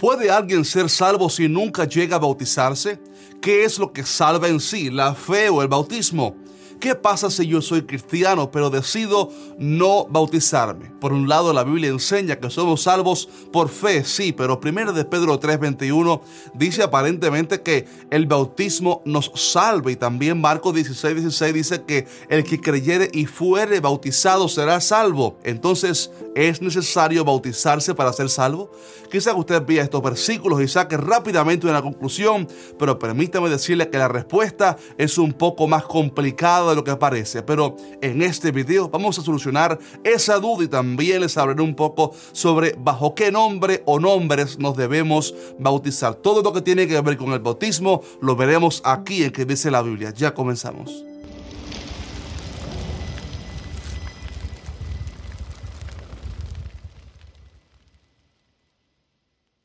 ¿Puede alguien ser salvo si nunca llega a bautizarse? ¿Qué es lo que salva en sí, la fe o el bautismo? ¿Qué pasa si yo soy cristiano pero decido no bautizarme? Por un lado, la Biblia enseña que somos salvos por fe, sí, pero primero de Pedro 3:21 dice aparentemente que el bautismo nos salva y también Marcos 16:16 16 dice que el que creyere y fuere bautizado será salvo. Entonces, ¿es necesario bautizarse para ser salvo? Quizá usted vea estos versículos y saque rápidamente una conclusión, pero permítame decirle que la respuesta es un poco más complicada de lo que parece, pero en este video vamos a solucionar esa duda y también les hablaré un poco sobre bajo qué nombre o nombres nos debemos bautizar. Todo lo que tiene que ver con el bautismo lo veremos aquí en que dice la Biblia. Ya comenzamos.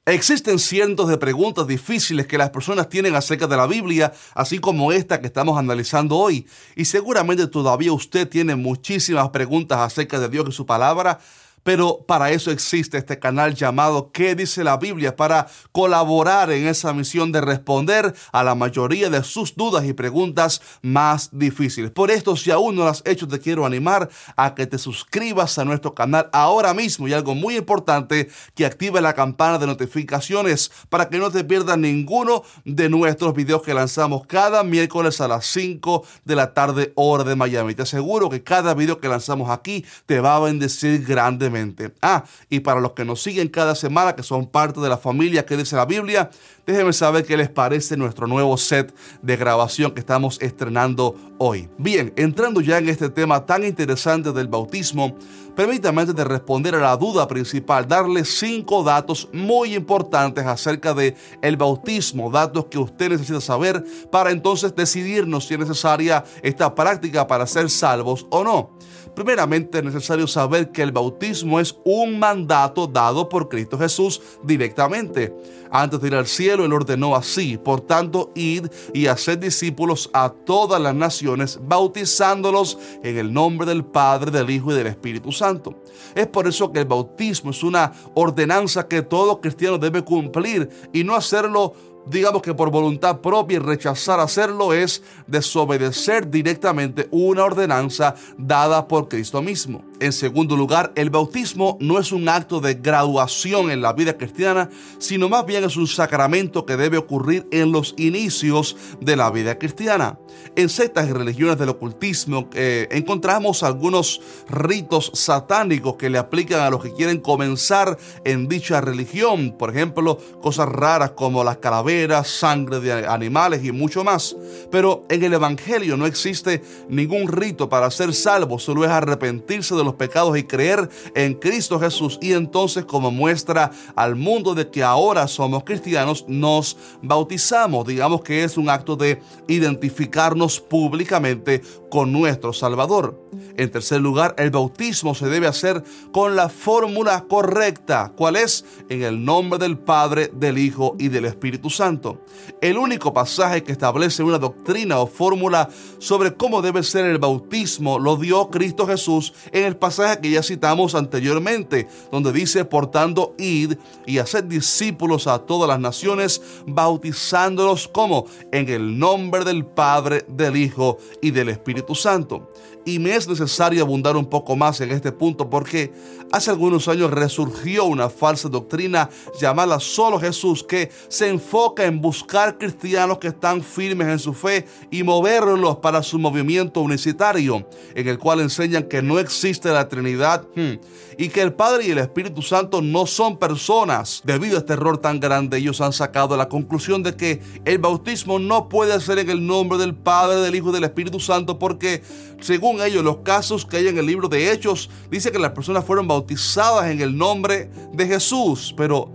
Existen cientos de preguntas difíciles que las personas tienen acerca de la Biblia, así como esta que estamos analizando hoy. Y seguramente todavía usted tiene muchísimas preguntas acerca de Dios y su palabra, pero para eso existe este canal llamado ¿Qué dice la Biblia? Para colaborar en esa misión de responder a la mayoría de sus dudas y preguntas más difíciles. Por esto, si aún no lo has hecho, te quiero animar a que te suscribas a nuestro canal ahora mismo y algo muy importante, que active la campana de notificaciones para que no te pierdas ninguno de nuestros videos que lanzamos cada miércoles a las 5 de la tarde hora de Miami. Te aseguro que cada video que lanzamos aquí te va a bendecir grandemente. Ah, y para los que nos siguen cada semana, que son parte de la familia que dice la Biblia, déjenme saber qué les parece nuestro nuevo set de grabación que estamos estrenando hoy. Bien, entrando ya en este tema tan interesante del bautismo, permítame responder a la duda principal, darle cinco datos muy importantes acerca de el bautismo, datos que usted necesita saber para entonces decidirnos si es necesaria esta práctica para ser salvos o no. Primeramente es necesario saber que el bautismo es un mandato dado por Cristo Jesús directamente. Antes de ir al cielo, Él ordenó así, por tanto, id y haced discípulos a todas las naciones, bautizándolos en el nombre del Padre, del Hijo y del Espíritu Santo. Es por eso que el bautismo es una ordenanza que todo cristiano debe cumplir y no hacerlo digamos que por voluntad propia y rechazar hacerlo es desobedecer directamente una ordenanza dada por Cristo mismo. En segundo lugar, el bautismo no es un acto de graduación en la vida cristiana, sino más bien es un sacramento que debe ocurrir en los inicios de la vida cristiana. En sectas y religiones del ocultismo eh, encontramos algunos ritos satánicos que le aplican a los que quieren comenzar en dicha religión. Por ejemplo, cosas raras como las calaveras, sangre de animales y mucho más. Pero en el Evangelio no existe ningún rito para ser salvo, solo es arrepentirse de los pecados y creer en Cristo Jesús. Y entonces como muestra al mundo de que ahora somos cristianos, nos bautizamos. Digamos que es un acto de identificarnos públicamente con nuestro Salvador. En tercer lugar, el bautismo se debe hacer con la fórmula correcta. ¿Cuál es? En el nombre del Padre, del Hijo y del Espíritu Santo. El único pasaje que establece una doctrina o fórmula sobre cómo debe ser el bautismo lo dio Cristo Jesús en el pasaje que ya citamos anteriormente, donde dice, portando id y hacer discípulos a todas las naciones, bautizándolos como en el nombre del Padre, del Hijo y del Espíritu Santo. Y me es necesario abundar un poco más en este punto porque hace algunos años resurgió una falsa doctrina llamada solo Jesús que se enfoca en buscar cristianos que están firmes en su fe y moverlos para su movimiento unicitario, en el cual enseñan que no existe la Trinidad hmm, y que el Padre y el Espíritu Santo no son personas. Debido a este error tan grande, ellos han sacado la conclusión de que el bautismo no puede ser en el nombre del Padre, del Hijo y del Espíritu Santo porque según ellos, los casos que hay en el libro de Hechos, dice que las personas fueron bautizadas en el nombre de Jesús, pero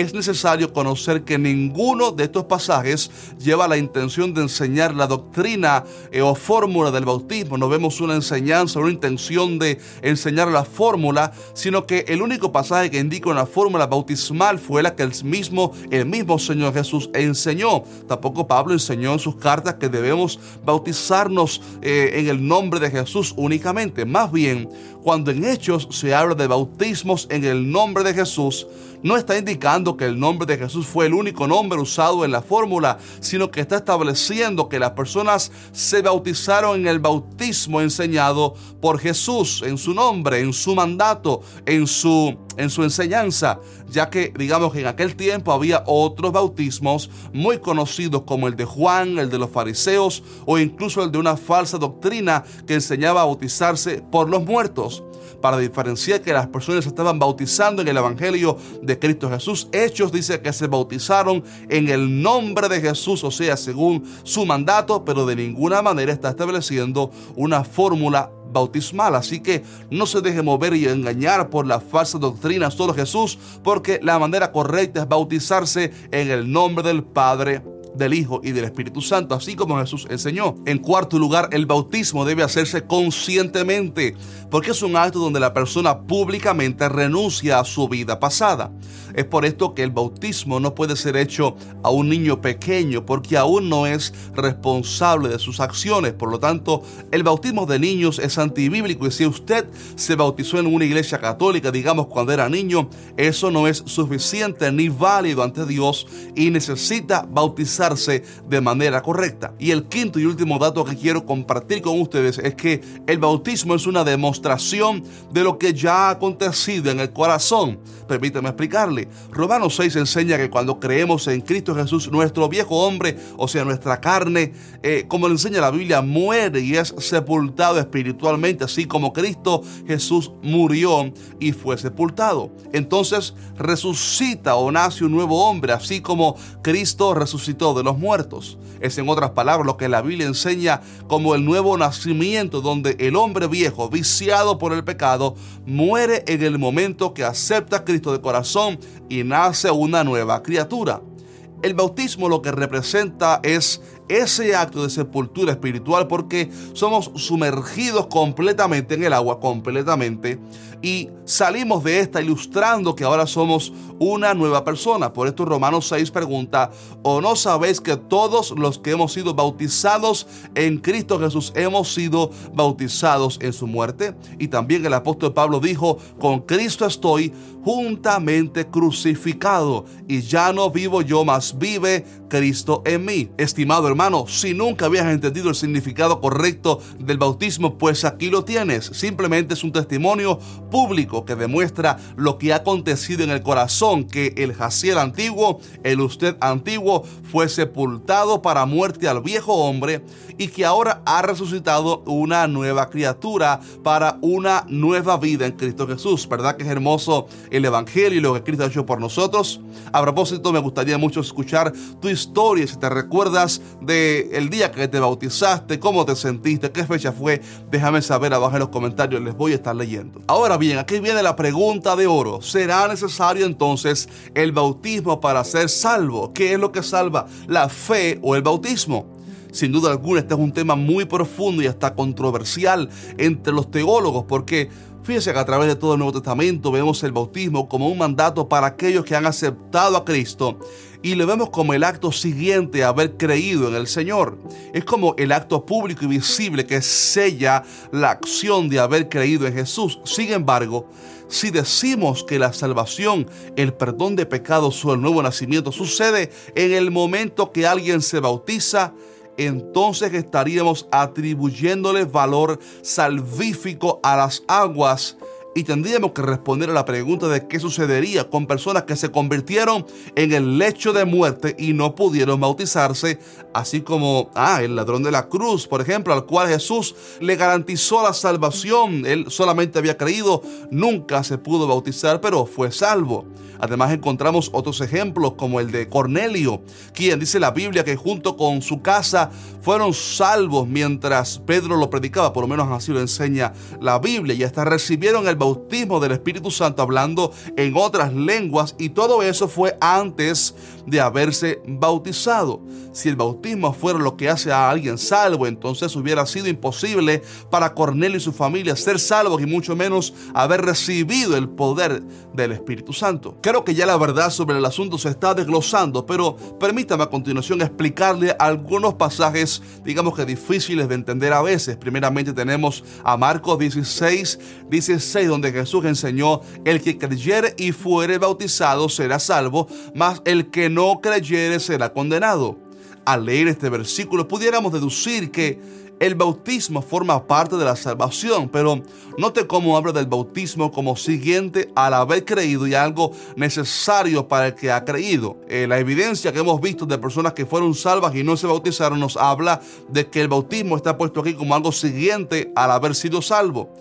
es necesario conocer que ninguno de estos pasajes lleva la intención de enseñar la doctrina eh, o fórmula del bautismo. No vemos una enseñanza, una intención de enseñar la fórmula, sino que el único pasaje que indica una fórmula bautismal fue la que el mismo, el mismo Señor Jesús enseñó. Tampoco Pablo enseñó en sus cartas que debemos bautizarnos eh, en el nombre de Jesús únicamente. Más bien, cuando en Hechos se habla de bautismos en el nombre de Jesús, no está indicando que el nombre de Jesús fue el único nombre usado en la fórmula, sino que está estableciendo que las personas se bautizaron en el bautismo enseñado por Jesús, en su nombre, en su mandato, en su, en su enseñanza, ya que digamos que en aquel tiempo había otros bautismos muy conocidos como el de Juan, el de los fariseos o incluso el de una falsa doctrina que enseñaba a bautizarse por los muertos para diferenciar que las personas estaban bautizando en el Evangelio de Cristo Jesús. Hechos dice que se bautizaron en el nombre de Jesús, o sea, según su mandato, pero de ninguna manera está estableciendo una fórmula bautismal. Así que no se deje mover y engañar por la falsa doctrina solo Jesús, porque la manera correcta es bautizarse en el nombre del Padre del Hijo y del Espíritu Santo, así como Jesús enseñó. En cuarto lugar, el bautismo debe hacerse conscientemente, porque es un acto donde la persona públicamente renuncia a su vida pasada. Es por esto que el bautismo no puede ser hecho a un niño pequeño, porque aún no es responsable de sus acciones. Por lo tanto, el bautismo de niños es antibíblico y si usted se bautizó en una iglesia católica, digamos cuando era niño, eso no es suficiente ni válido ante Dios y necesita bautizar de manera correcta. Y el quinto y último dato que quiero compartir con ustedes es que el bautismo es una demostración de lo que ya ha acontecido en el corazón. Permítame explicarle. Romanos 6 enseña que cuando creemos en Cristo Jesús, nuestro viejo hombre, o sea, nuestra carne, eh, como le enseña la Biblia, muere y es sepultado espiritualmente, así como Cristo Jesús murió y fue sepultado. Entonces resucita o nace un nuevo hombre, así como Cristo resucitó de los muertos. Es en otras palabras lo que la Biblia enseña como el nuevo nacimiento donde el hombre viejo, viciado por el pecado, muere en el momento que acepta a Cristo de corazón y nace una nueva criatura. El bautismo lo que representa es ese acto de sepultura espiritual porque somos sumergidos completamente en el agua, completamente, y salimos de esta ilustrando que ahora somos una nueva persona. Por esto Romanos 6 pregunta, ¿o no sabéis que todos los que hemos sido bautizados en Cristo Jesús hemos sido bautizados en su muerte? Y también el apóstol Pablo dijo, con Cristo estoy juntamente crucificado y ya no vivo yo, mas vive Cristo en mí. Estimado hermano, si nunca habías entendido el significado correcto del bautismo, pues aquí lo tienes. Simplemente es un testimonio público que demuestra lo que ha acontecido en el corazón, que el Jaciel antiguo, el usted antiguo, fue sepultado para muerte al viejo hombre y que ahora ha resucitado una nueva criatura para una nueva vida en Cristo Jesús. ¿Verdad que es hermoso el Evangelio y lo que Cristo ha hecho por nosotros? A propósito, me gustaría mucho escuchar tu historia, si te recuerdas de día que te bautizaste, cómo te sentiste, qué fecha fue, déjame saber abajo en los comentarios, les voy a estar leyendo. Ahora bien, aquí viene la pregunta de oro. ¿Será necesario entonces el bautismo para ser salvo? ¿Qué es lo que salva? ¿La fe o el bautismo? Sin duda alguna, este es un tema muy profundo y hasta controversial entre los teólogos porque Fíjense que a través de todo el Nuevo Testamento vemos el bautismo como un mandato para aquellos que han aceptado a Cristo y lo vemos como el acto siguiente a haber creído en el Señor. Es como el acto público y visible que sella la acción de haber creído en Jesús. Sin embargo, si decimos que la salvación, el perdón de pecados o el nuevo nacimiento sucede en el momento que alguien se bautiza, entonces estaríamos atribuyéndole valor salvífico a las aguas y tendríamos que responder a la pregunta de qué sucedería con personas que se convirtieron en el lecho de muerte y no pudieron bautizarse, así como ah, el ladrón de la cruz, por ejemplo, al cual Jesús le garantizó la salvación. Él solamente había creído, nunca se pudo bautizar, pero fue salvo. Además encontramos otros ejemplos como el de Cornelio, quien dice la Biblia que junto con su casa fueron salvos mientras Pedro lo predicaba, por lo menos así lo enseña la Biblia, y hasta recibieron el bautismo del Espíritu Santo hablando en otras lenguas y todo eso fue antes de haberse bautizado. Si el bautismo fuera lo que hace a alguien salvo, entonces hubiera sido imposible para Cornelio y su familia ser salvos y mucho menos haber recibido el poder del Espíritu Santo. Creo que ya la verdad sobre el asunto se está desglosando, pero permítame a continuación explicarle algunos pasajes, digamos que difíciles de entender a veces. Primeramente tenemos a Marcos 16, 16 donde Jesús enseñó, el que creyere y fuere bautizado será salvo, mas el que no creyere será condenado. Al leer este versículo pudiéramos deducir que el bautismo forma parte de la salvación, pero note cómo habla del bautismo como siguiente al haber creído y algo necesario para el que ha creído. Eh, la evidencia que hemos visto de personas que fueron salvas y no se bautizaron nos habla de que el bautismo está puesto aquí como algo siguiente al haber sido salvo.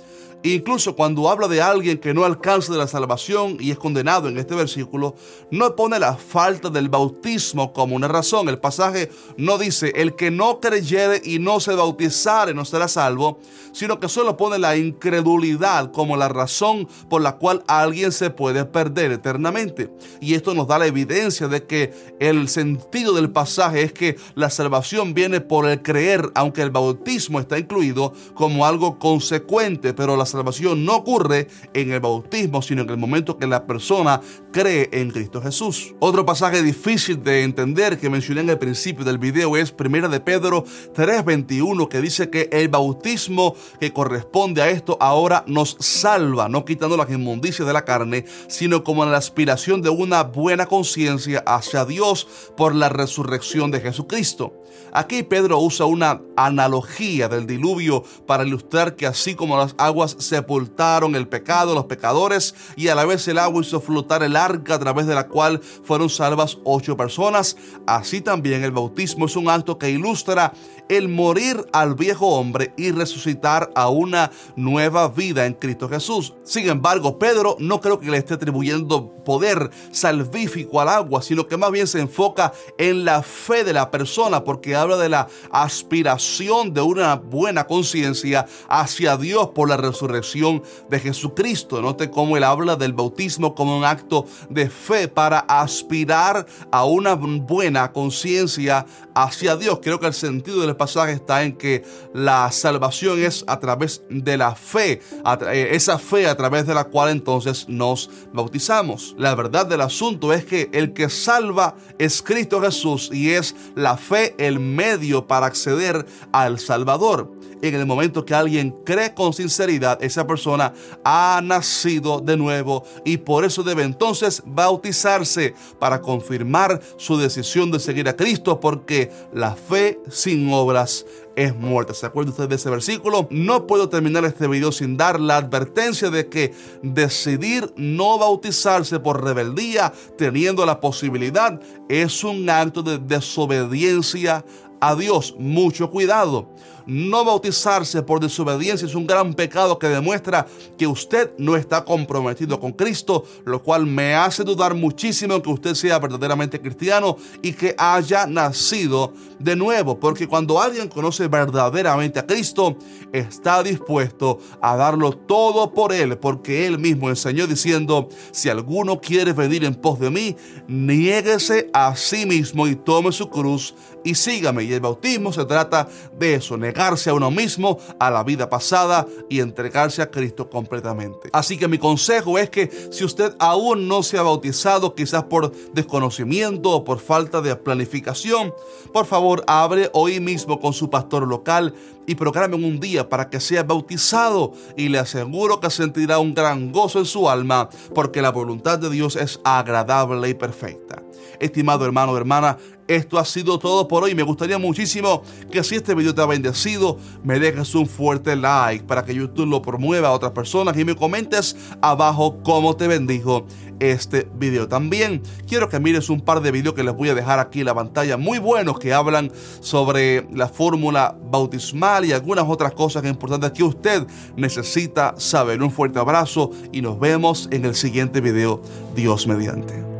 Incluso cuando habla de alguien que no alcanza de la salvación y es condenado en este versículo, no pone la falta del bautismo como una razón. El pasaje no dice, el que no creyere y no se bautizare no será salvo, sino que solo pone la incredulidad como la razón por la cual alguien se puede perder eternamente. Y esto nos da la evidencia de que el sentido del pasaje es que la salvación viene por el creer, aunque el bautismo está incluido como algo consecuente, pero la salvación no ocurre en el bautismo, sino en el momento que la persona cree en Cristo Jesús. Otro pasaje difícil de entender que mencioné en el principio del video es 1 de Pedro 3:21 que dice que el bautismo que corresponde a esto ahora nos salva, no quitando las inmundicias de la carne, sino como la aspiración de una buena conciencia hacia Dios por la resurrección de Jesucristo. Aquí Pedro usa una analogía del diluvio para ilustrar que así como las aguas sepultaron el pecado, los pecadores, y a la vez el agua hizo flotar el arca a través de la cual fueron salvas ocho personas, así también el bautismo es un acto que ilustra el morir al viejo hombre y resucitar a una nueva vida en Cristo Jesús. Sin embargo, Pedro no creo que le esté atribuyendo poder salvífico al agua, sino que más bien se enfoca en la fe de la persona, porque habla de la aspiración de una buena conciencia hacia Dios por la resurrección de Jesucristo. Note cómo él habla del bautismo como un acto de fe para aspirar a una buena conciencia hacia Dios. Creo que el sentido del pasaje está en que la salvación es a través de la fe, eh, esa fe a través de la cual entonces nos bautizamos. La verdad del asunto es que el que salva es Cristo Jesús y es la fe el medio para acceder al Salvador en el momento que alguien cree con sinceridad, esa persona ha nacido de nuevo y por eso debe entonces bautizarse para confirmar su decisión de seguir a Cristo porque la fe sin obras es muerta. ¿Se acuerda usted de ese versículo? No puedo terminar este video sin dar la advertencia de que decidir no bautizarse por rebeldía, teniendo la posibilidad, es un acto de desobediencia a Dios. Mucho cuidado. No bautizarse por desobediencia es un gran pecado que demuestra que usted no está comprometido con Cristo, lo cual me hace dudar muchísimo que usted sea verdaderamente cristiano y que haya nacido de nuevo, porque cuando alguien conoce verdaderamente a Cristo, está dispuesto a darlo todo por Él, porque Él mismo enseñó diciendo, si alguno quiere venir en pos de mí, niéguese a sí mismo y tome su cruz y sígame. Y el bautismo se trata de eso, negarse a uno mismo, a la vida pasada y entregarse a Cristo completamente. Así que mi consejo es que si usted aún no se ha bautizado, quizás por desconocimiento o por falta de planificación, por favor abre hoy mismo con su pastor local y programe un día para que sea bautizado y le aseguro que sentirá un gran gozo en su alma porque la voluntad de Dios es agradable y perfecta. Estimado hermano o hermana, esto ha sido todo por hoy. Me gustaría muchísimo que si este video te ha bendecido, me dejes un fuerte like para que YouTube lo promueva a otras personas y me comentes abajo cómo te bendijo este video. También quiero que mires un par de videos que les voy a dejar aquí en la pantalla, muy buenos que hablan sobre la fórmula bautismal y algunas otras cosas importantes que usted necesita saber. Un fuerte abrazo y nos vemos en el siguiente video. Dios mediante.